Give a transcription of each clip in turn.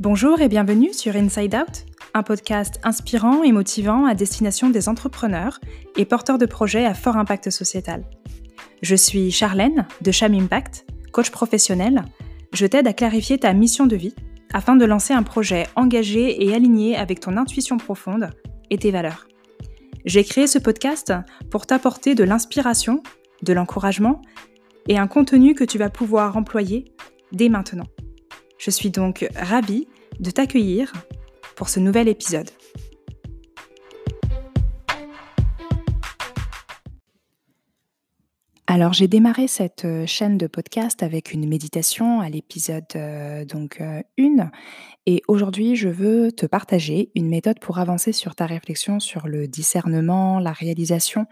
Bonjour et bienvenue sur Inside Out, un podcast inspirant et motivant à destination des entrepreneurs et porteurs de projets à fort impact sociétal. Je suis Charlène de Cham Impact, coach professionnel. Je t'aide à clarifier ta mission de vie afin de lancer un projet engagé et aligné avec ton intuition profonde et tes valeurs. J'ai créé ce podcast pour t'apporter de l'inspiration, de l'encouragement et un contenu que tu vas pouvoir employer dès maintenant. Je suis donc ravie de t'accueillir pour ce nouvel épisode. Alors j'ai démarré cette euh, chaîne de podcast avec une méditation à l'épisode euh, donc 1 euh, et aujourd'hui je veux te partager une méthode pour avancer sur ta réflexion sur le discernement, la réalisation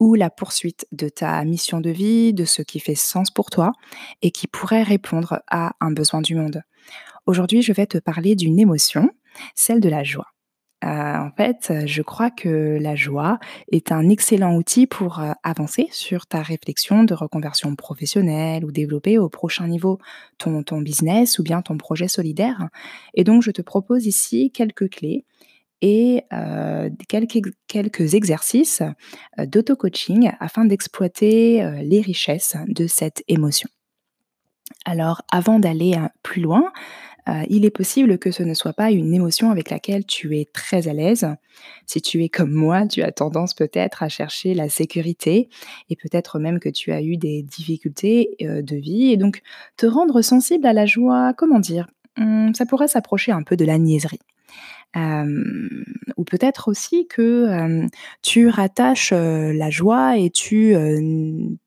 ou la poursuite de ta mission de vie, de ce qui fait sens pour toi et qui pourrait répondre à un besoin du monde. Aujourd'hui, je vais te parler d'une émotion, celle de la joie. Euh, en fait, je crois que la joie est un excellent outil pour euh, avancer sur ta réflexion de reconversion professionnelle ou développer au prochain niveau ton, ton business ou bien ton projet solidaire. Et donc, je te propose ici quelques clés et quelques, quelques exercices d'auto-coaching afin d'exploiter les richesses de cette émotion. Alors, avant d'aller plus loin, il est possible que ce ne soit pas une émotion avec laquelle tu es très à l'aise. Si tu es comme moi, tu as tendance peut-être à chercher la sécurité et peut-être même que tu as eu des difficultés de vie et donc te rendre sensible à la joie, comment dire, hum, ça pourrait s'approcher un peu de la niaiserie. Ou peut-être aussi que tu rattaches la joie et tu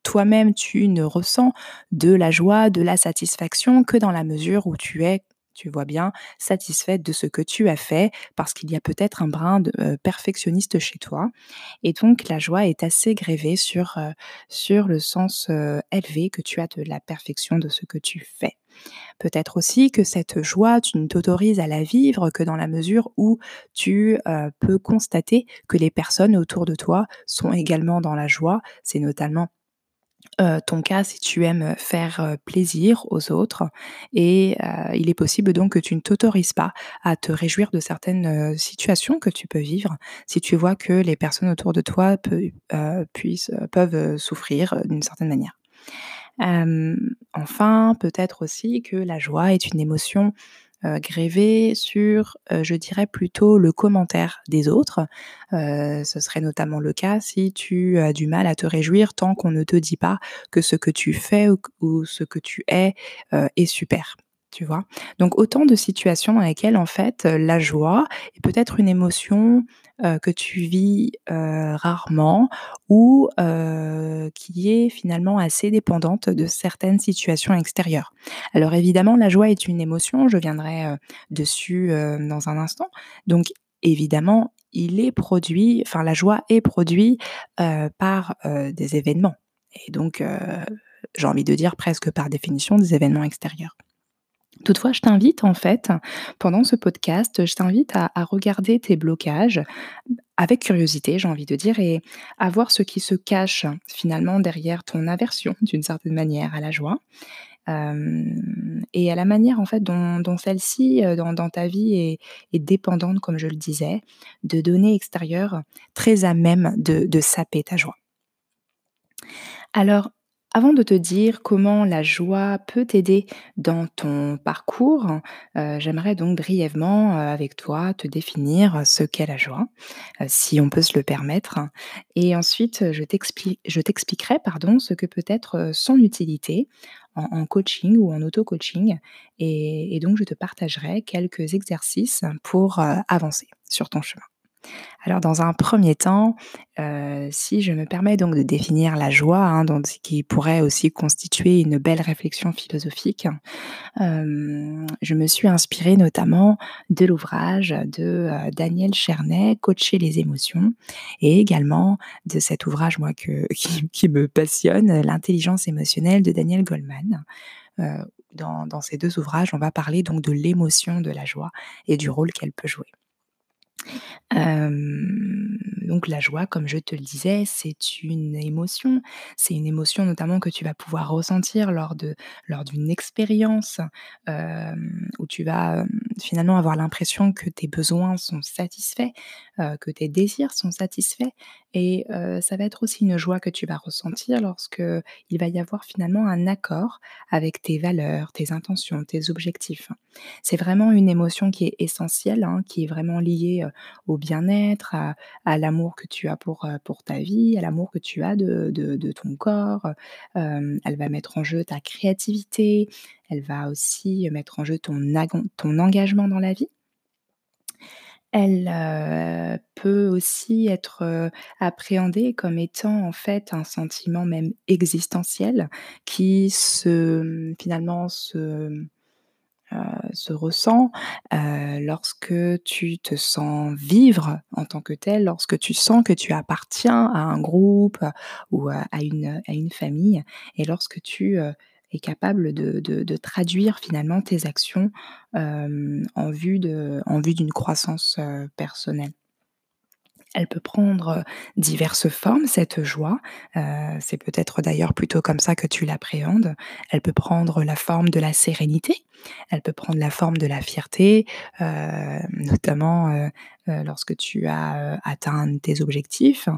toi-même tu ne ressens de la joie, de la satisfaction que dans la mesure où tu es tu vois bien, satisfaite de ce que tu as fait parce qu'il y a peut-être un brin euh, perfectionniste chez toi. Et donc la joie est assez grévée sur, euh, sur le sens euh, élevé que tu as de la perfection de ce que tu fais. Peut-être aussi que cette joie, tu ne t'autorises à la vivre que dans la mesure où tu peux constater que les personnes autour de toi sont également dans la joie. C'est notamment euh, ton cas si tu aimes faire euh, plaisir aux autres et euh, il est possible donc que tu ne t'autorises pas à te réjouir de certaines situations que tu peux vivre si tu vois que les personnes autour de toi puissent, peuvent souffrir d'une certaine manière. enfin, peut-être aussi que la joie est une émotion euh, grévé sur, euh, je dirais plutôt le commentaire des autres. Euh, ce serait notamment le cas si tu as du mal à te réjouir tant qu'on ne te dit pas que ce que tu fais ou, ce que tu es est super tu vois. Donc autant de situations dans lesquelles en fait la joie est peut-être une émotion que tu vis rarement ou qui est finalement assez dépendante de certaines situations extérieures. Alors évidemment, la joie est une émotion, je viendrai dessus dans un instant. Donc évidemment, il est produit, enfin la joie est produite par des événements. Et donc, j'ai envie de dire presque par définition des événements extérieurs. Toutefois, je t'invite en fait, pendant ce podcast, je t'invite à, regarder tes blocages avec curiosité, j'ai envie de dire, et à voir ce qui se cache finalement derrière ton aversion, d'une certaine manière, à la joie. et à la manière en fait dont, celle-ci euh, dans, ta vie est, dépendante, comme je le disais, de données extérieures très à même de, de saper ta joie. Alors, avant de te dire comment la joie peut t'aider dans ton parcours, euh, j'aimerais donc brièvement euh, avec toi te définir ce qu'est la joie, euh, si on peut se le permettre. Et ensuite, je t'expliquerai ce que peut être son utilité en, coaching ou en auto-coaching. Et, donc, je te partagerai quelques exercices pour avancer sur ton chemin. Alors dans un premier temps, euh, si je me permets donc de définir la joie, hein, qui pourrait aussi constituer une belle réflexion philosophique, euh, je me suis inspirée notamment de l'ouvrage de euh, Daniel Chernet, Coacher les émotions, et également de cet ouvrage moi qui, me passionne, L'intelligence émotionnelle de Daniel Goldman. Dans, dans ces deux ouvrages, on va parler donc de l'émotion de la joie et du rôle qu'elle peut jouer donc la joie, comme je te le disais, c'est une émotion. C'est une émotion notamment que tu vas pouvoir ressentir lors d'une expérience, où tu vas, finalement avoir l'impression que tes besoins sont satisfaits, heu, que tes désirs sont satisfaits et heu, ça va être aussi une joie que tu vas ressentir lorsque il va y avoir finalement un accord avec tes valeurs, tes intentions, tes objectifs. C'est vraiment une émotion qui est essentielle, hein, qui est vraiment liée, heu, au bien-être, à l'amour que tu as pour, pour ta vie, à l'amour que tu as de de ton corps, elle va mettre en jeu ta créativité, elle va aussi mettre en jeu ton ton engagement dans la vie. Elle, heu, peut aussi être, heu, appréhendée comme étant en fait un sentiment même existentiel qui se, finalement se, heu, se ressent, lorsque tu te sens vivre en tant que tel, lorsque tu sens que tu appartiens à un groupe ou à une, à une famille et lorsque tu, es capable de de de traduire finalement tes actions, en vue d'une croissance, personnelle. Elle peut prendre, heu, diverses formes cette joie, heu, c'est peut-être d'ailleurs plutôt comme ça que tu l'appréhendes. Elle peut prendre la forme de la sérénité, elle peut prendre la forme de la fierté, heu, notamment, lorsque tu as, atteint tes objectifs.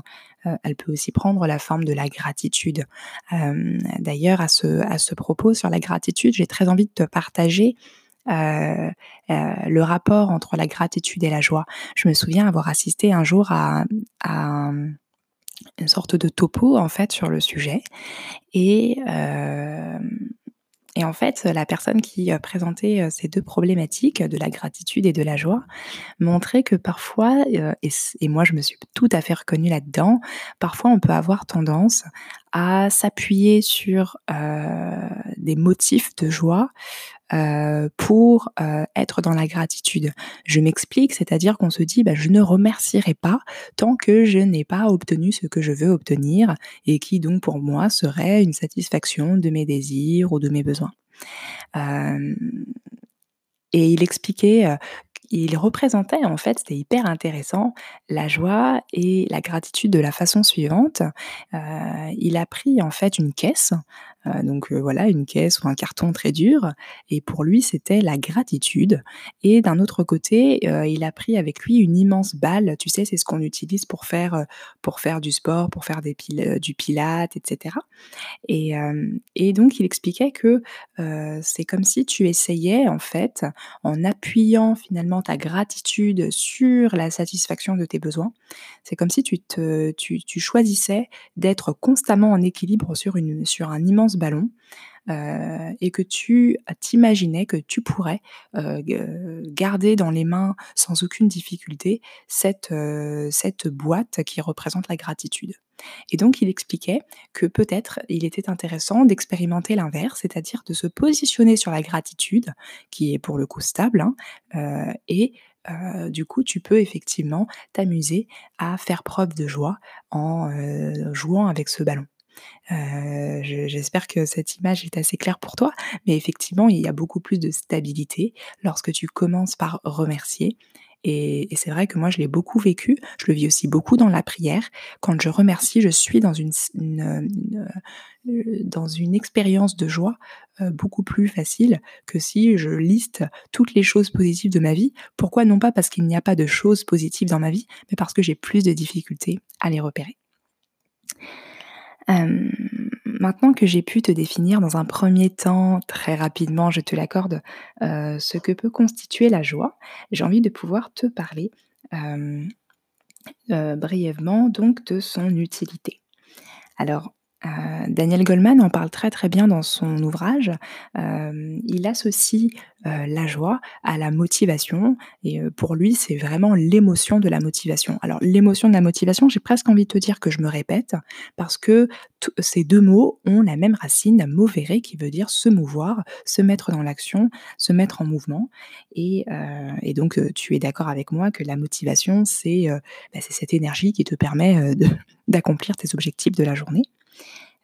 Elle peut aussi prendre la forme de la gratitude. D'ailleurs à ce propos sur la gratitude, j'ai très envie de te partager, heu heu, le rapport entre la gratitude et la joie. Je me souviens avoir assisté un jour à à un une sorte de topo en fait sur le sujet et et en fait, la personne qui, présentait, ces 2 problématiques de la gratitude et de la joie, montrait que parfois, et moi je me suis tout à fait reconnue là-dedans, parfois on peut avoir tendance à s'appuyer sur, des motifs de joie, heu, pour, heu, être dans la gratitude. Je m'explique, c'est-à-dire qu'on se dit: «Bah, je ne remercierai pas tant que je n'ai pas obtenu ce que je veux obtenir et qui donc pour moi serait une satisfaction de mes désirs ou de mes besoins». Hem et il expliquait, il représentait en fait, c'était hyper intéressant, la joie et la gratitude de la façon suivante. Il a pris en fait une caisse, heu, donc heu, voilà, une caisse ou un carton très dur. Et pour lui, c'était la gratitude. Et d'un autre côté, heu, il a pris avec lui une immense balle, tu sais, c'est ce qu'on utilise pour faire, pour faire du sport, pour faire du pilates et cetera. Et donc il expliquait que, c'est comme si tu essayais en fait, en appuyant finalement ta gratitude sur la satisfaction de tes besoins, c'est comme si tu choisissais d'être constamment en équilibre sur une sur un immense ballon, heu et que tu t'imaginais que tu pourrais, heu, g garder dans les mains sans aucune difficulté cette, boîte qui représente la gratitude et donc il expliquait que peut-être il était intéressant d'expérimenter l'inverse, c'est-à-dire de se positionner sur la gratitude qui est pour le coup stable, hein, et du coup tu peux effectivement t'amuser à faire preuve de joie en, jouant avec ce ballon. Je j'espère que cette image est assez claire pour toi, mais effectivement, il y a beaucoup plus de stabilité lorsque tu commences par remercier et c'est vrai que moi je l'ai beaucoup vécu, je le vis aussi beaucoup dans la prière. Quand je remercie, je suis dans une heu, dans une expérience de joie, heu, beaucoup plus facile que si je liste toutes les choses positives de ma vie. Pourquoi? Non pas parce qu'il n'y a pas de choses positives dans ma vie, mais parce que j'ai plus de difficultés à les repérer. Hem, maintenant que j'ai pu te définir dans un 1er temps, très rapidement, je te l'accorde, heu, ce que peut constituer la joie, j'ai envie de pouvoir te parler, heu, brièvement donc de son utilité. Alors, heu, Daniel Goleman en parle très, très bien dans son ouvrage. Hem, il associe, heu, la joie à la motivation et pour lui, c'est vraiment l'émotion de la motivation. Alors l'émotion de la motivation, j'ai presque envie de te dire que je me répète parce que ces 2 mots ont la même racine, movere, qui veut dire se mouvoir, se mettre dans l'action, se mettre en mouvement et donc tu es d'accord avec moi que la motivation, c'est, bah, cette énergie qui te permet, d'accomplir tes objectifs de la journée.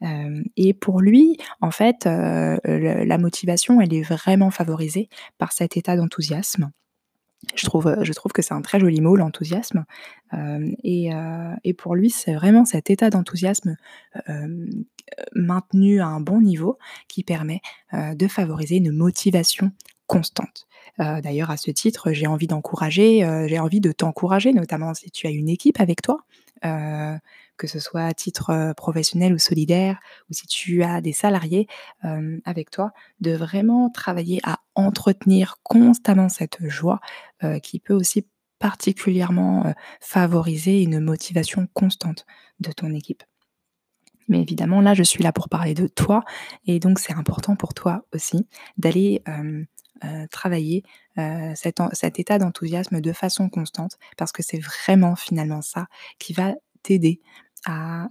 Et pour lui, en fait, la motivation, elle est vraiment favorisée par cet état d'enthousiasme. Je trouve, je trouve que c'est un très joli mot l'enthousiasme, et et pour lui, c'est vraiment cet état d'enthousiasme, maintenu à un bon niveau qui permet, de favoriser une motivation constante. D'ailleurs à ce titre, j'ai envie d'encourager, j'ai envie de t'encourager, notamment si tu as une équipe avec toi, que ce soit à titre, professionnel ou solidaire ou si tu as des salariés, avec toi, de vraiment travailler à entretenir constamment cette joie, qui peut aussi particulièrement, favoriser une motivation constante de ton équipe. Mais évidemment, là, je suis là pour parler de toi et donc c'est important pour toi aussi d'aller, travailler, cet état d'enthousiasme de façon constante parce que c'est vraiment finalement ça qui va t'aider à,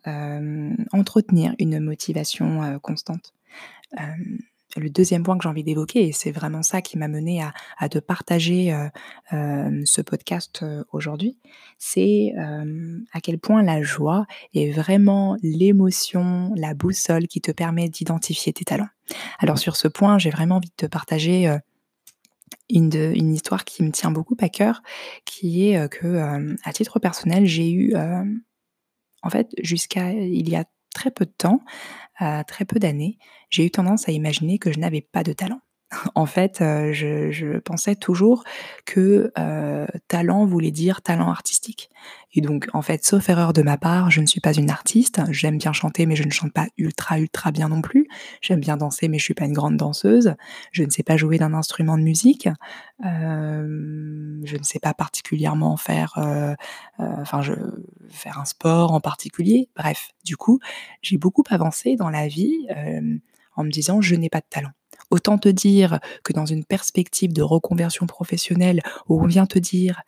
entretenir une motivation, constante. Le deuxième point que j'ai envie d'évoquer et c'est vraiment ça qui m'a menée à à te partager, ce podcast, aujourd'hui, c'est, à quel point la joie est vraiment l'émotion, la boussole qui te permet d'identifier tes talents. Alors sur ce point, j'ai vraiment envie de te partager, une de histoire qui me tient beaucoup à cœur, qui est, que, à titre personnel, j'ai eu, en fait, jusqu'à il y a très peu de temps, très peu d'années, j'ai eu tendance à imaginer que je n'avais pas de talent. En fait, heu, je pensais toujours que, heu, talent voulait dire talent artistique et donc en fait, sauf erreur de ma part, je ne suis pas une artiste. J'aime bien chanter, mais je ne chante pas ultra, ultra bien non plus. J'aime bien danser, mais je suis pas une grande danseuse. Je ne sais pas jouer d'un instrument de musique. Hem, je ne sais pas particulièrement faire, enfin faire un sport en particulier. Bref, du coup, j'ai beaucoup avancé dans la vie, en me disant: «Je n'ai pas de talent». Autant te dire que dans une perspective de reconversion professionnelle où on vient te dire: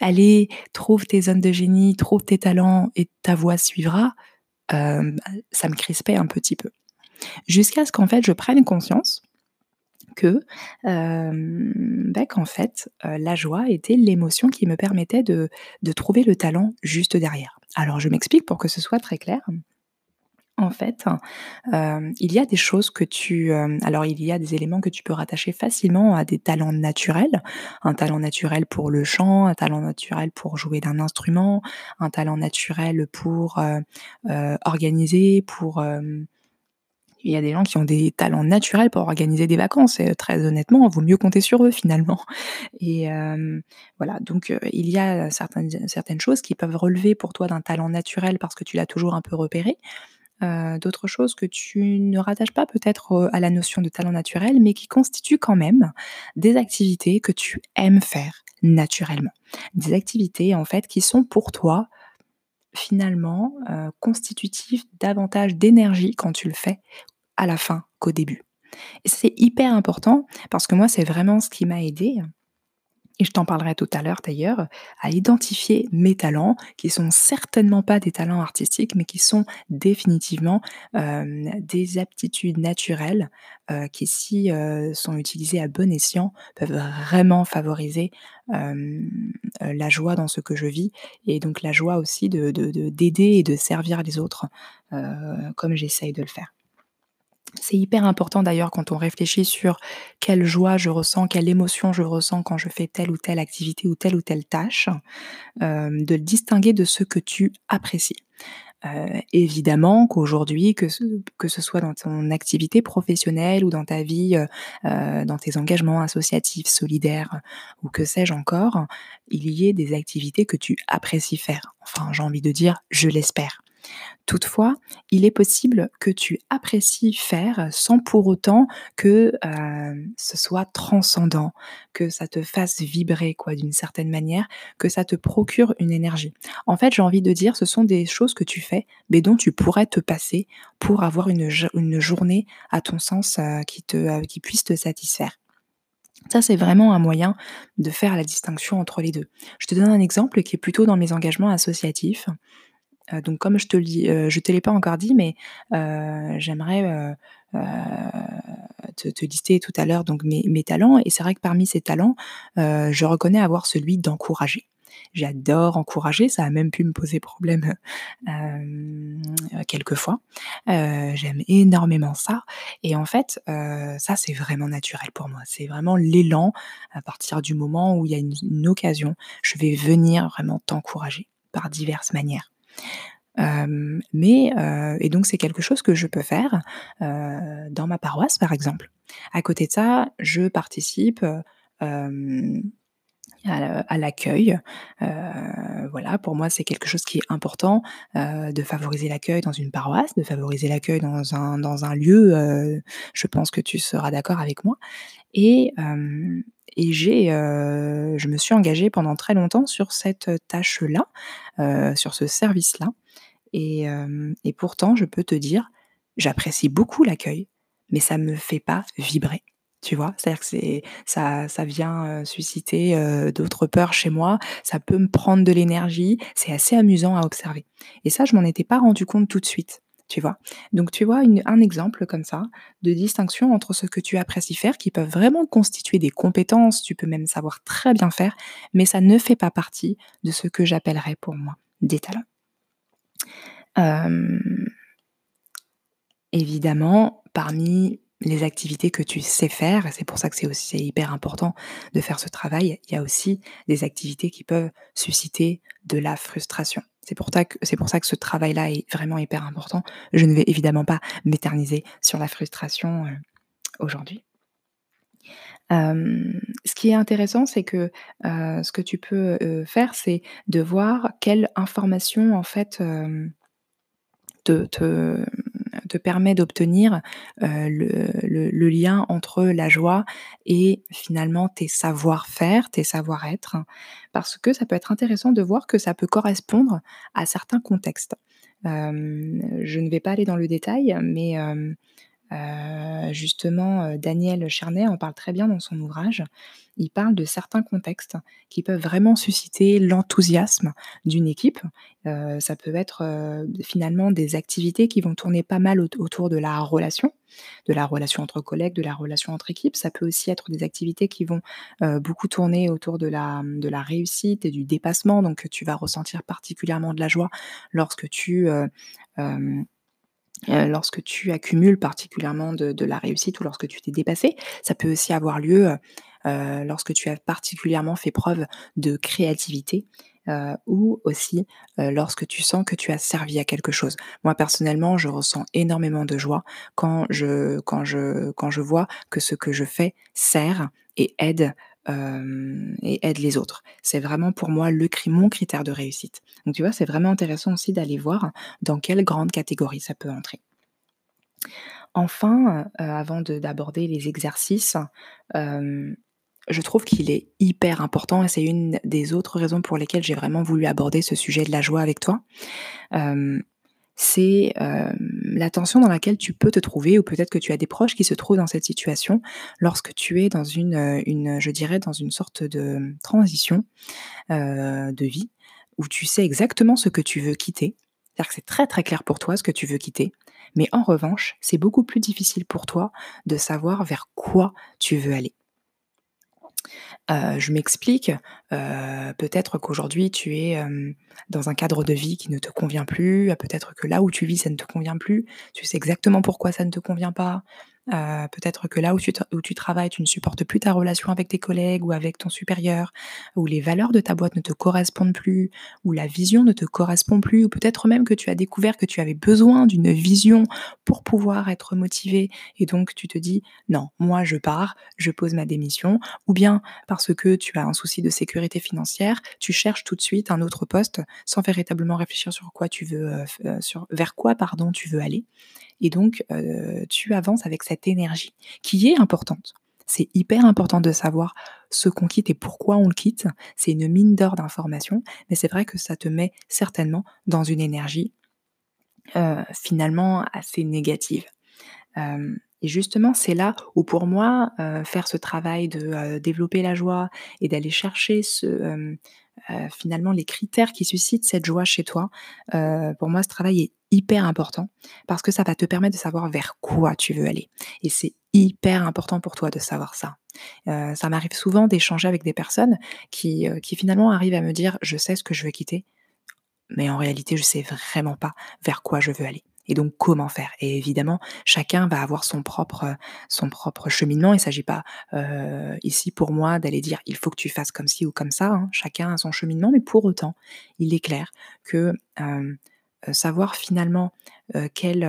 «Allez, trouve tes zones de génie, trouve tes talents et ta voie suivra», hem, ça me crispait un petit peu. Jusqu'à ce qu'en fait je prenne conscience que, hem, bah, fait, heu, la joie était l'émotion qui me permettait de de trouver le talent juste derrière. Alors je m'explique pour que ce soit très clair. En fait, hem, il y a des choses que tu, hem alors il y a des éléments que tu peux rattacher facilement à des talents naturels. Un talent naturel pour le chant, un talent naturel pour jouer d'un instrument, un talent naturel pour, heu, organiser, pour, il y a des gens qui ont des talents naturels pour organiser des vacances et très honnêtement, vaut mieux compter sur eux finalement et voilà donc il y a certaines certaines choses qui peuvent relever pour toi d'un talent naturel parce que tu l'as toujours un peu repéré, heu, d'autres choses que tu ne rattaches pas peut-être, heu, à la notion de talent naturel, mais qui constituent quand même des activités que tu aimes faire naturellement. Des activités en fait qui sont pour toi finalement, heu, constitutifs davantage d'énergie quand tu le fais à la fin qu'au début et c'est hyper important parce que moi, c'est vraiment ce qui m'a aidée et je t'en parlerai tout à l'heure d'ailleurs, à identifier mes talents qui sont certainement pas des talents artistiques, mais qui sont définitivement, hem, des aptitudes naturelles, heu, qui si, heu, sont utilisées à bon escient, peuvent vraiment favoriser, la joie dans ce que je vis et donc la joie aussi de de de d'aider et de servir les autres, comme j'essaye de le faire. C'est hyper important d'ailleurs quand on réfléchit sur quelle joie je ressens, quelle émotion je ressens quand je fais telle ou telle activité ou telle ou telle tâche, hem, de le distinguer de ce que tu apprécies. Heu, évidemment qu'aujourd'hui, que ce que ce soit dans ton activité professionnelle ou dans ta vie, heu heu, dans tes engagements associatifs, solidaires ou que sais-je encore, il y ait des activités que tu apprécies faire. Enfin, j'ai envie de dire: «Je l'espère». Toutefois, il est possible que tu apprécies faire sans pour autant que, hem, ce soit transcendant, que ça te fasse vibrer quoi d'une certaine manière, que ça te procure une énergie. En fait, j'ai envie de dire, ce sont des choses que tu fais, mais dont tu pourrais te passer pour avoir une journée à ton sens, heu, qui heu, qui puisse te satisfaire. Ça, c'est vraiment un moyen de faire la distinction entre les 2. Je te donne un exemple qui est plutôt dans mes engagements associatifs. Heu, donc comme je te te l'ai pas encore dit, mais heu, j'aimerais, te te lister tout à l'heure donc mes talents et c'est vrai que parmi ces talents, je reconnais avoir celui d'encourager. J'adore encourager, ça a même pu me poser problème, quelquefois. J'aime énormément ça et en fait, ça c'est vraiment naturel pour moi. C'est vraiment l'élan à partir du moment où il y a une occasion, je vais venir vraiment t'encourager par diverses manières. Mais et donc c'est quelque chose que je peux faire, dans ma paroisse, par exemple. À côté de ça, je participe, à l'accueil. Heu, voilà, pour moi, c'est quelque chose qui est important, heu, de favoriser l'accueil dans une paroisse, de favoriser l'accueil dans un dans un lieu, heu, je pense que tu seras d'accord avec moi. Et et j'ai, je me suis engagée pendant très longtemps sur cette tâche-là, sur ce service-là. Et et pourtant, je peux te dire, j'apprécie beaucoup l'accueil, mais ça me fait pas vibrer, tu vois? C'est-à-dire que c'est ça ça vient, susciter, d'autres peurs chez moi, ça peut me prendre de l'énergie, c'est assez amusant à observer et ça, je m'en étais pas rendu compte tout de suite, tu vois? Donc tu vois, un exemple comme ça de distinction entre ce que tu apprécies faire qui peuvent vraiment constituer des compétences, tu peux même savoir très bien faire, mais ça ne fait pas partie de ce que j'appellerais pour moi des talents. Évidemment, parmi les activités que tu sais faire et c'est pour ça que c'est aussi hyper important de faire ce travail, il y a aussi des activités qui peuvent susciter de la frustration. C'est pour ça que c'est pour ça que ce travail-là est vraiment hyper important. Je ne vais évidemment pas m'éterniser sur la frustration, heu, aujourd'hui. Ce qui est intéressant, c'est que, heu, ce que tu peux, heu, faire, c'est de voir quelle information en fait, te te permet d'obtenir, heu, le lien entre la joie et finalement tes savoir-faire, tes savoir-être. Parce que ça peut être intéressant de voir que ça peut correspondre à certains contextes. Hem, je ne vais pas aller dans le détail, mais hem, Heu, justement, heu, Daniel Chernet en parle très bien dans son ouvrage. Il parle de certains contextes qui peuvent vraiment susciter l'enthousiasme d'une équipe. Heu, ça peut être, finalement des activités qui vont tourner pas mal aut autour de la relation, de la relation entre collègues, de la relation entre équipes. Ça peut aussi être des activités qui vont, beaucoup tourner autour de de la réussite et du dépassement, donc tu vas ressentir particulièrement de la joie lorsque tu, Heu, lorsque tu accumules particulièrement de la réussite ou lorsque tu t'es dépassé. Ça peut aussi avoir lieu, heu heu, lorsque tu as particulièrement fait preuve de créativité, ou aussi, lorsque tu sens que tu as servi à quelque chose. Moi, personnellement, je ressens énormément de joie quand je quand je quand je vois que ce que je fais sert et aide, et aide les autres. C'est vraiment pour moi le mon critère de réussite. Donc tu vois, c'est vraiment intéressant aussi d'aller voir dans quelle grande catégorie ça peut entrer. Enfin, heu, avant de d'aborder les exercices, je trouve qu'il est hyper important et c'est une des autres raisons pour lesquelles j'ai vraiment voulu aborder ce sujet de la joie avec toi. C'est, la tension dans laquelle tu peux te trouver ou peut-être que tu as des proches qui se trouvent dans cette situation lorsque tu es dans une, une, je dirais dans une sorte de transition, heu, de vie où tu sais exactement ce que tu veux quitter. C'est-à-dire que c'est très, très clair pour toi ce que tu veux quitter. Mais en revanche, c'est beaucoup plus difficile pour toi de savoir vers quoi tu veux aller. Heu, je m'explique, heu, peut-être qu'aujourd'hui tu es, hem, dans un cadre de vie qui ne te convient plus, peut-être que là où tu vis, ça ne te convient plus. Tu sais exactement pourquoi ça ne te convient pas. Heu, peut-être que là où tu où tu travailles, tu ne supportes plus ta relation avec tes collègues ou avec ton supérieur, ou les valeurs de ta boîte ne te correspondent plus, ou la vision ne te correspond plus, ou peut-être même que tu as découvert que tu avais besoin d'une vision pour pouvoir être motivé et donc tu te dis: «Non, moi je pars, je pose ma démission», ou bien parce que tu as un souci de sécurité financière, tu cherches tout de suite un autre poste sans véritablement réfléchir sur quoi tu veux, heu, f heu, sur vers quoi pardon, tu veux aller et donc heu, tu avances avec cette énergie qui est importante. C'est hyper important de savoir ce qu'on quitte et pourquoi on le quitte. C'est une mine d'or d'informations, mais c'est vrai que ça te met certainement dans une énergie, heu, finalement assez négative. Hem et justement, c'est là où pour moi, faire ce travail de, développer la joie et d'aller chercher ce, heu, finalement les critères qui suscitent cette joie chez toi, heu, pour moi ce travail est hyper important parce que ça va te permettre de savoir vers quoi tu veux aller et c'est hyper important pour toi de savoir ça. Heu, ça m'arrive souvent d'échanger avec des personnes qui, finalement arrivent à me dire: «Je sais ce que je veux quitter, mais en réalité, je sais vraiment pas vers quoi je veux aller et donc comment faire? Et évidemment, chacun va avoir son propre, cheminement. Il s'agit pas, heu, ici pour moi d'aller dire: «Il faut que tu fasses comme ci ou comme ça», hein. Chacun a son cheminement, mais pour autant, il est clair que, hem, heu, savoir finalement, quel,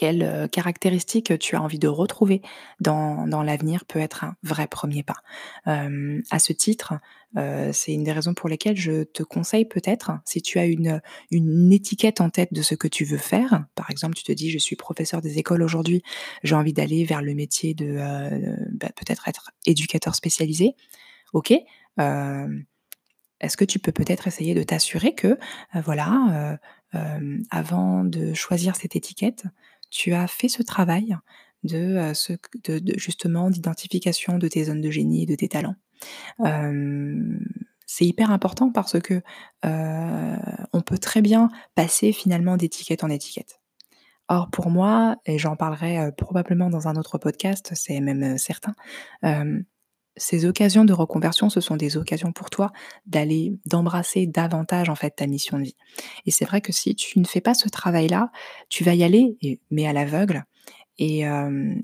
quelles caractéristiques tu as envie de retrouver dans dans l'avenir peut être un vrai premier pas. Hem, à ce titre, c'est une des raisons pour lesquelles je te conseille peut-être, si tu as une, une étiquette en tête de ce que tu veux faire, par exemple, tu te dis: «Je suis professeur des écoles aujourd'hui, j'ai envie d'aller vers le métier de, bah, peut-être être éducateur spécialisé». OK, est-ce que tu peux peut-être essayer de t'assurer que, voilà, avant de choisir cette étiquette, tu as fait ce travail q de justement d'identification de tes zones de génie et de tes talents? C'est hyper important parce que, heu, on peut très bien passer finalement d'étiquette en étiquette. Or pour moi et j'en parlerai, heu, probablement dans un autre podcast, c'est même, certain, ces occasions de reconversion, ce sont des occasions pour toi d'aller d'embrasser davantage en fait ta mission de vie. Et c'est vrai que si tu ne fais pas ce travail-là, tu vas y aller mais à l'aveugle et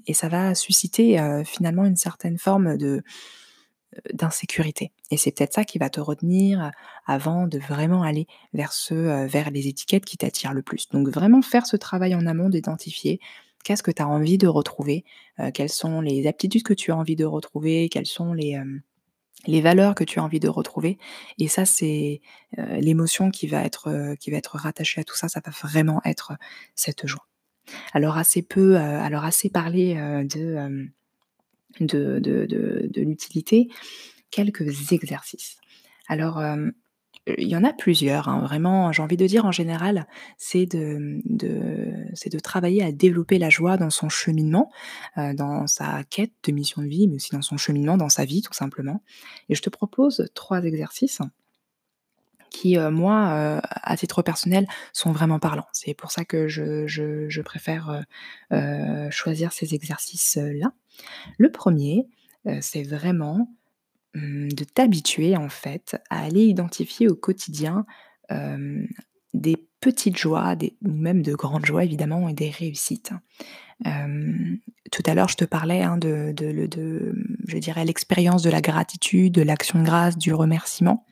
et ça va susciter, heu, finalement une certaine forme heu, d'insécurité et c'est peut-être ça qui va te retenir avant de vraiment aller vers vers les étiquettes qui t'attirent le plus. Donc vraiment faire ce travail en amont d'identifier qu'est-ce que tu as envie de retrouver, heu, quelles sont les aptitudes que tu as envie de retrouver, quelles sont les, les valeurs que tu as envie de retrouver? Et ça c'est, l'émotion qui va être, qui va être rattachée à tout ça, ça va vraiment être cette joie. Alors assez peu, alors assez parlé, de, de de de de l'utilité, quelques exercices. Alors, il y en a plusieurs, hein, vraiment, j'ai envie de dire en général, c'est de, de travailler à développer la joie dans son cheminement, heu, dans sa quête de mission de vie, mais aussi dans son cheminement, dans sa vie tout simplement. Et je te propose 3 exercices qui, heu, moi, heu, à titre personnel, sont vraiment parlants. C'est pour ça que je je préfère, choisir ces exercices, là. Le 1er, heu, c'est vraiment, de t'habituer en fait à aller identifier au quotidien, des petites joies, des ou même de grandes joies évidemment et des réussites. Hem, tout à l'heure je te parlais, hein, de de mmh, je dirais l'expérience de la gratitude, de l'action de grâce, du remerciement.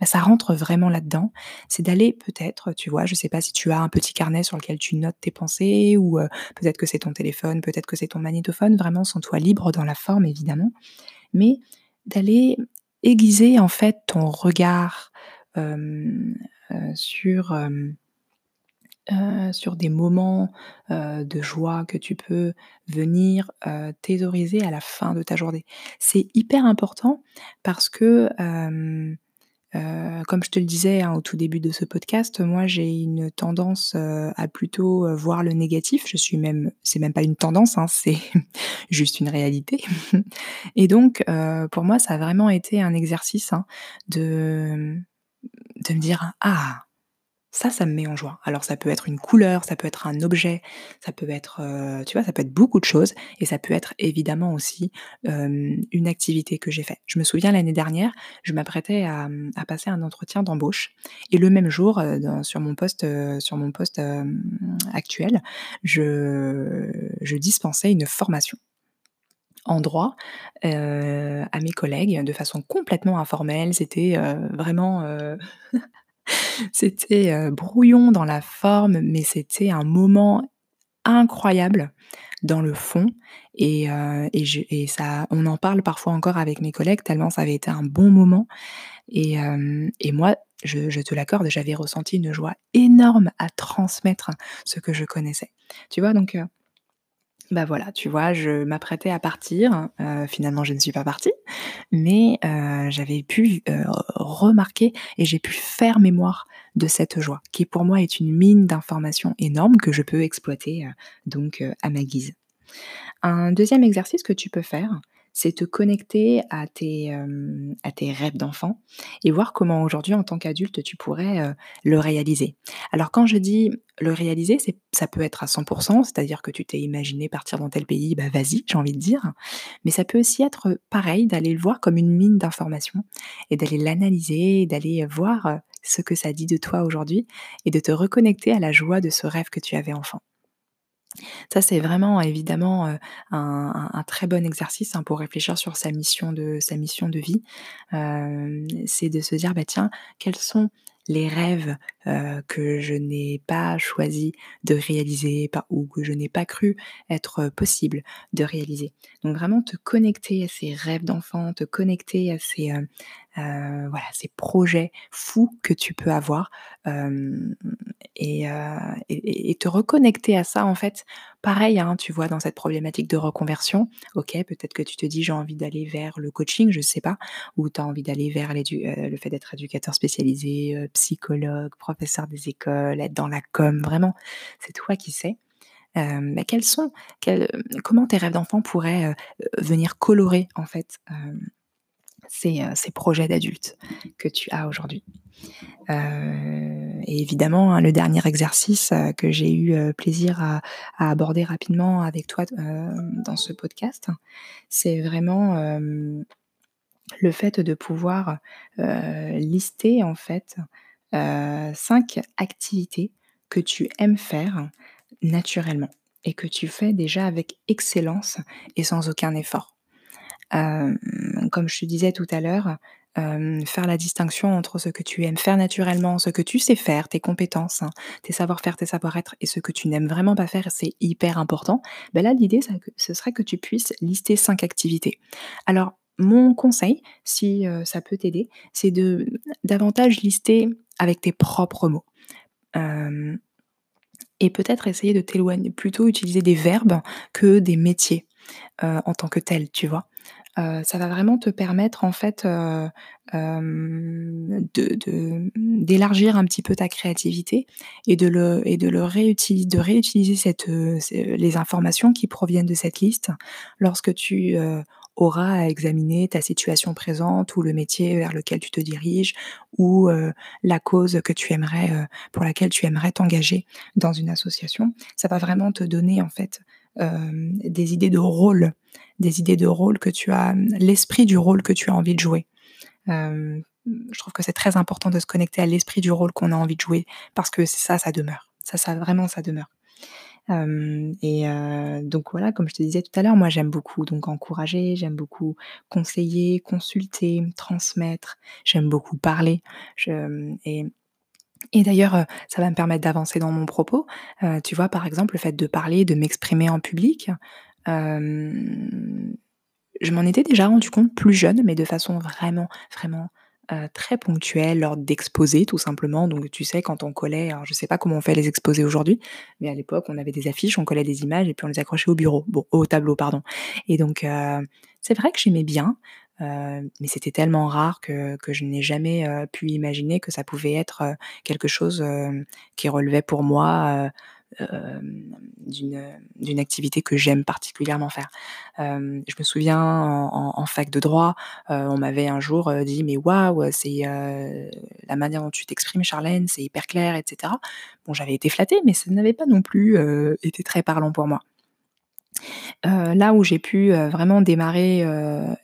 Bah, ça rentre vraiment là-dedans. C'est d'aller peut-être, tu vois, je sais pas si tu as un petit carnet sur lequel tu notes tes pensées ou, peut-être que c'est ton téléphone, peut-être que c'est ton magnétophone, vraiment sens-toi libre dans la forme évidemment. Mais d'aller aiguiser en fait ton regard, sur, sur des moments, de joie que tu peux venir, thésauriser à la fin de ta journée. C'est hyper important parce que, heu, comme je te le disais, hein, au tout début de ce podcast, moi j'ai une tendance, heu, à plutôt, heu, voir le négatif. Je suis même c'est même pas une tendance, hein, c'est juste une réalité. Et donc, pour moi ça a vraiment été un exercice, hein, de, de me dire: «Ah! Ça, ça me met en joie». Alors ça peut être une couleur, ça peut être un objet, ça peut être, heu, tu vois, ça peut être beaucoup de choses et ça peut être évidemment aussi, une activité que j'ai fait. Je me souviens l'année dernière, je m'apprêtais à, mmh, passer un entretien d'embauche et le même jour, dans sur mon poste, heu, sur mon poste, actuel, je dispensais une formation en droit, à mes collègues de façon complètement informelle. C'était, vraiment, c'était, heu, brouillon dans la forme, mais c'était un moment incroyable dans le fond et heu et ça on en parle parfois encore avec mes collègues tellement ça avait été un bon moment et hem et moi, je je te l'accorde, j'avais ressenti une joie énorme à transmettre ce que je connaissais. Tu vois? Donc, bah, voilà, tu vois, je m'apprêtais à partir, heu, finalement je ne suis pas partie, mais heu, j'avais pu, heu, remarquer et j'ai pu faire mémoire de cette joie qui pour moi est une mine d'informations énorme que je peux exploiter, donc à ma guise. Un 2e exercice que tu peux faire, c'est te connecter à tes, hem, à tes rêves d'enfant et voir comment aujourd'hui en tant qu'adulte tu pourrais, heu, le réaliser. Alors quand je dis le réaliser, ça peut être à 100% c'est-à-dire que tu t'es imaginé partir dans tel pays, bah, vas-y, j'ai envie de dire. Mais ça peut aussi être, pareil, d'aller le voir comme une mine d'informations et d'aller l'analyser, d'aller voir, heu, ce que ça dit de toi aujourd'hui et de te reconnecter à la joie de ce rêve que tu avais enfant. Ça, c'est vraiment évidemment, un très bon exercice, hein, pour réfléchir sur sa mission de sa mission de vie. C'est de se dire: «Bah, tiens, quels sont les rêves heu, que je n'ai pas choisi de réaliser ou que je n'ai pas cru être possible de réaliser. Donc vraiment te connecter à ces rêves d'enfant, te connecter à ces, heu, voilà, ces projets fous que tu peux avoir, et te reconnecter à ça, en fait, pareil, hein, tu vois, dans cette problématique de reconversion, OK, peut-être que tu te dis: «J'ai envie d'aller vers le coaching», je sais pas, ou tu as envie d'aller vers le fait d'être éducateur spécialisé, psychologue, professeur des écoles, être dans la com, vraiment, c'est toi qui sais. Quels sont quels, comment tes rêves d'enfant pourraient, venir colorer, en fait, ces, projets d'adulte que tu as aujourd'hui? Et évidemment, hein, le dernier exercice, que j'ai eu, plaisir à à aborder rapidement avec toi dans ce podcast, c'est vraiment, le fait de pouvoir, lister en fait, heu, 5 activités que tu aimes faire naturellement et que tu fais déjà avec excellence et sans aucun effort. Hem, comme je te disais tout à l'heure, hem, faire la distinction entre ce que tu aimes faire naturellement, ce que tu sais faire, tes compétences, hein, tes savoir-faire, tes savoir-être et ce que tu n'aimes vraiment pas faire c'est hyper important. Bah, là, l'idée, ce serait que tu puisses lister 5 activités. Alors, mon conseil, si, ça peut t'aider, c'est de davantage lister avec tes propres mots. Hem et peut-être essayer de t'éloigner plutôt utiliser des verbes que des métiers, heu, en tant que tels, tu vois? Heu, ça va vraiment te permettre en fait, d'élargir un petit peu ta créativité et de le et de réutiliser les informations qui proviennent de cette liste lorsque tu, heu, auras à examiner ta situation présente ou le métier vers lequel tu te diriges ou, heu, la cause que tu aimerais, heu, pour laquelle tu aimerais t'engager dans une association. Ça va vraiment te donner en fait, hem, des idées de rôle, des idées de rôle que tu as l'esprit du rôle que tu as envie de jouer. Je trouve que c'est très important de se connecter à l'esprit du rôle qu'on a envie de jouer parce que ça, ça demeure. Ça ça vraiment, ça demeure. Et donc voilà, comme je te disais tout à l'heure, moi j'aime beaucoup donc encourager, j'aime beaucoup conseiller, consulter, transmettre, j'aime beaucoup parler. Et d'ailleurs, ça va me permettre d'avancer dans mon propos. Tu vois, par exemple, le fait de parler, de m'exprimer en public, je m'en étais déjà rendu compte plus jeune, mais de façon vraiment, vraiment, heu, très ponctuelle lors d'exposés tout simplement. Donc tu sais quand on collait alors je sais pas comment on fait les exposés aujourd'hui, mais à l'époque on avait des affiches, on collait des images et puis on les accrochait au bureau, bon au tableau pardon et donc heu, c'est vrai que j'aimais bien, heu, mais c'était tellement rare que que je n'ai jamais, pu imaginer que ça pouvait être, quelque chose, qui relevait pour moi, d'une, heu, d'une activité que j'aime particulièrement faire. Hem, je me souviens en fac de droit, heu, on m'avait un jour, dit: «Mais waouh, c'est, la manière dont tu t'exprimes Charlène, c'est hyper clair et cetera». Bon, j'avais été flattée, mais ça n'avait pas non plus, été très parlant pour moi. Là où j'ai pu, vraiment démarrer,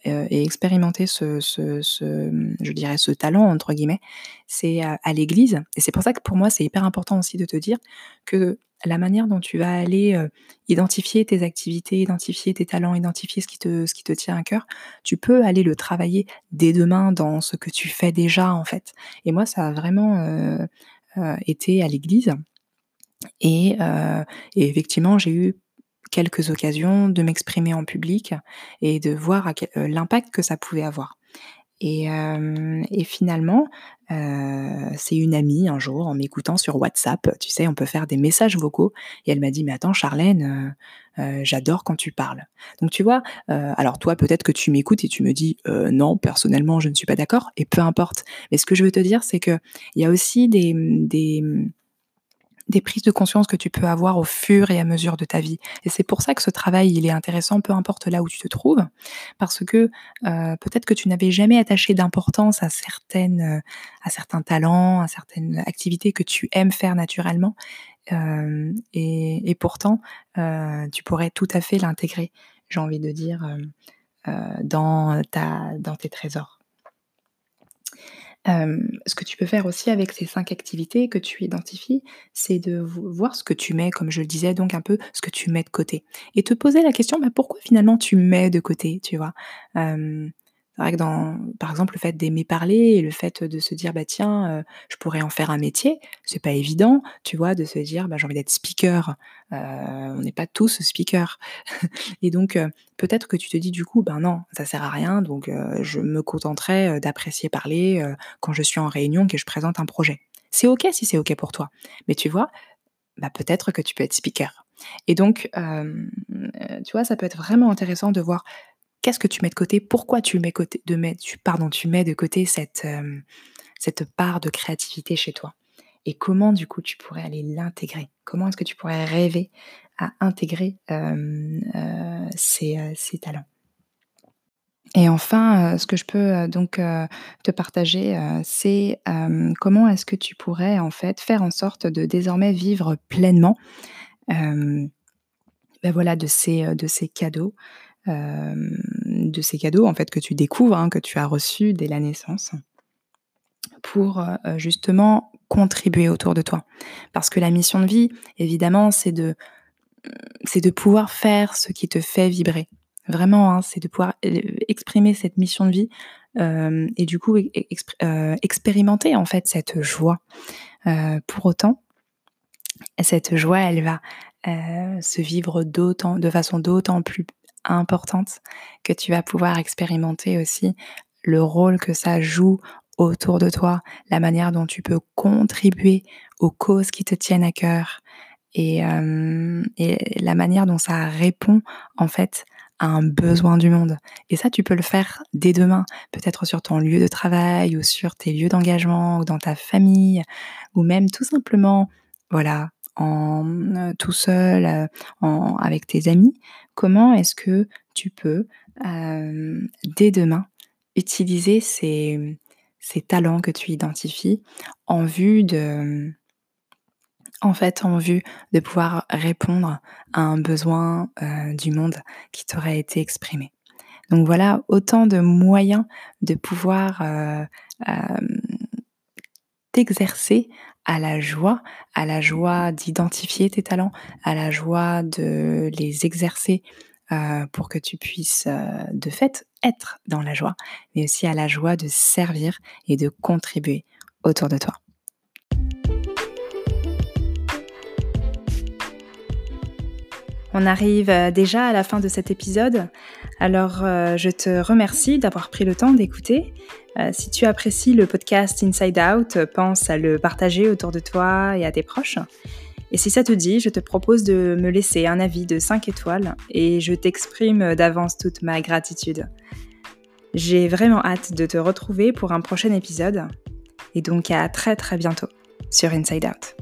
et expérimenter ce je dirais «ce talent» entre guillemets, c'est à à l'église et c'est pour ça que pour moi c'est hyper important aussi de te dire que la manière dont tu vas aller, heu, identifier tes activités, identifier tes talents, identifier ce qui te ce qui te tient à cœur, tu peux aller le travailler dès demain dans ce que tu fais déjà, en fait. Et moi ça a vraiment, heu heu, été à l'église. Et et effectivement j'ai eu quelques occasions de m'exprimer en public et de voir l'impact que ça pouvait avoir et hem et finalement, heu, c'est une amie un jour en m'écoutant sur WhatsApp, tu sais, on peut faire des messages vocaux et elle m'a dit: «Mais attends Charlène, heu, j'adore quand tu parles». Donc tu vois, alors toi peut-être que tu m'écoutes et tu me dis: «Heu, non, personnellement je ne suis pas d'accord» et peu importe. Mais ce que je veux te dire, c'est qu'il y a aussi des, des, des prises de conscience que tu peux avoir au fur et à mesure de ta vie et c'est pour ça que ce travail, il est intéressant, peu importe là où tu te trouves, parce que, heu, peut-être que tu n'avais jamais attaché d'importance à certaines, heu, à certains talents, à certaines activités que tu aimes faire naturellement, hem et pourtant, tu pourrais tout à fait l'intégrer, j'ai envie de dire, dans ta dans tes trésors. Ce que tu peux faire aussi avec ces 5 activités que tu identifies, c'est de vo voir ce que tu mets, comme je le disais, donc un peu ce que tu mets de côté et te poser la question: «Bah, pourquoi finalement tu mets de côté?» tu vois? C'est vrai que dans, par exemple, le fait d'aimer parler et le fait de se dire, bah tiens, euh, je pourrais en faire un métier, c'est pas évident, tu vois, de se dire, bah j'ai envie d'être speaker. Euh, on n'est pas tous speakers. et donc, euh, peut-être que tu te dis du coup, ben non, ça sert à rien, donc je me contenterai d'apprécier parler quand je suis en réunion, que je présente un projet. C'est ok si c'est ok pour toi. Mais tu vois, bah peut-être que tu peux être speaker. Et donc, tu vois, ça peut être vraiment intéressant de voir qu'est-ce que tu mets de côté, pourquoi tu mets, côté, de tu, pardon, tu mets de côté cette, cette part de créativité chez toi? Et comment, du coup, tu pourrais aller l'intégrer? Comment est-ce que tu pourrais rêver à intégrer ces, ces talents? Et enfin, ce que je peux donc te partager, c'est comment est-ce que tu pourrais en fait faire en sorte de désormais vivre pleinement ben voilà, de ces, de ces cadeaux, de ces cadeaux en fait que tu découvres, hein, que tu as reçus dès la naissance, pour justement contribuer autour de toi. Parce que la mission de vie, évidemment, c'est de, c'est de pouvoir faire ce qui te fait vibrer. Vraiment, hein, c'est de pouvoir exprimer cette mission de vie et du coup expérimenter en fait cette joie. pour autant, cette joie, elle va euh, se vivre d'autant, de façon d'autant plus importante que tu vas pouvoir expérimenter aussi le rôle que ça joue autour de toi, la manière dont tu peux contribuer aux causes qui te tiennent à cœur et, euh, et la manière dont ça répond en fait à un besoin du monde. Et ça, tu peux le faire dès demain, peut-être sur ton lieu de travail ou sur tes lieux d'engagement ou dans ta famille ou même tout simplement voilà, en tout seul, en, avec tes amis, comment est-ce que tu peux, dès demain, utiliser ces, ces, talents que tu identifies en vue de, en fait, en vue de pouvoir répondre à un besoin du monde qui t'aurait été exprimé? Donc voilà, autant de moyens de pouvoir t'exercer à la joie, à la joie d'identifier tes talents, à la joie de les exercer euh, pour que tu puisses euh, de fait être dans la joie, mais aussi à la joie de servir et de contribuer autour de toi. On arrive euh, déjà à la fin de cet épisode, alors je te remercie d'avoir pris le temps d'écouter. Euh, si tu apprécies le podcast Inside Out, pense à le partager autour de toi et à tes proches. Et si ça te dit, je te propose de me laisser un avis de 5 étoiles et je t'exprime d'avance toute ma gratitude. J'ai vraiment hâte de te retrouver pour un prochain épisode et donc à très très bientôt sur Inside Out.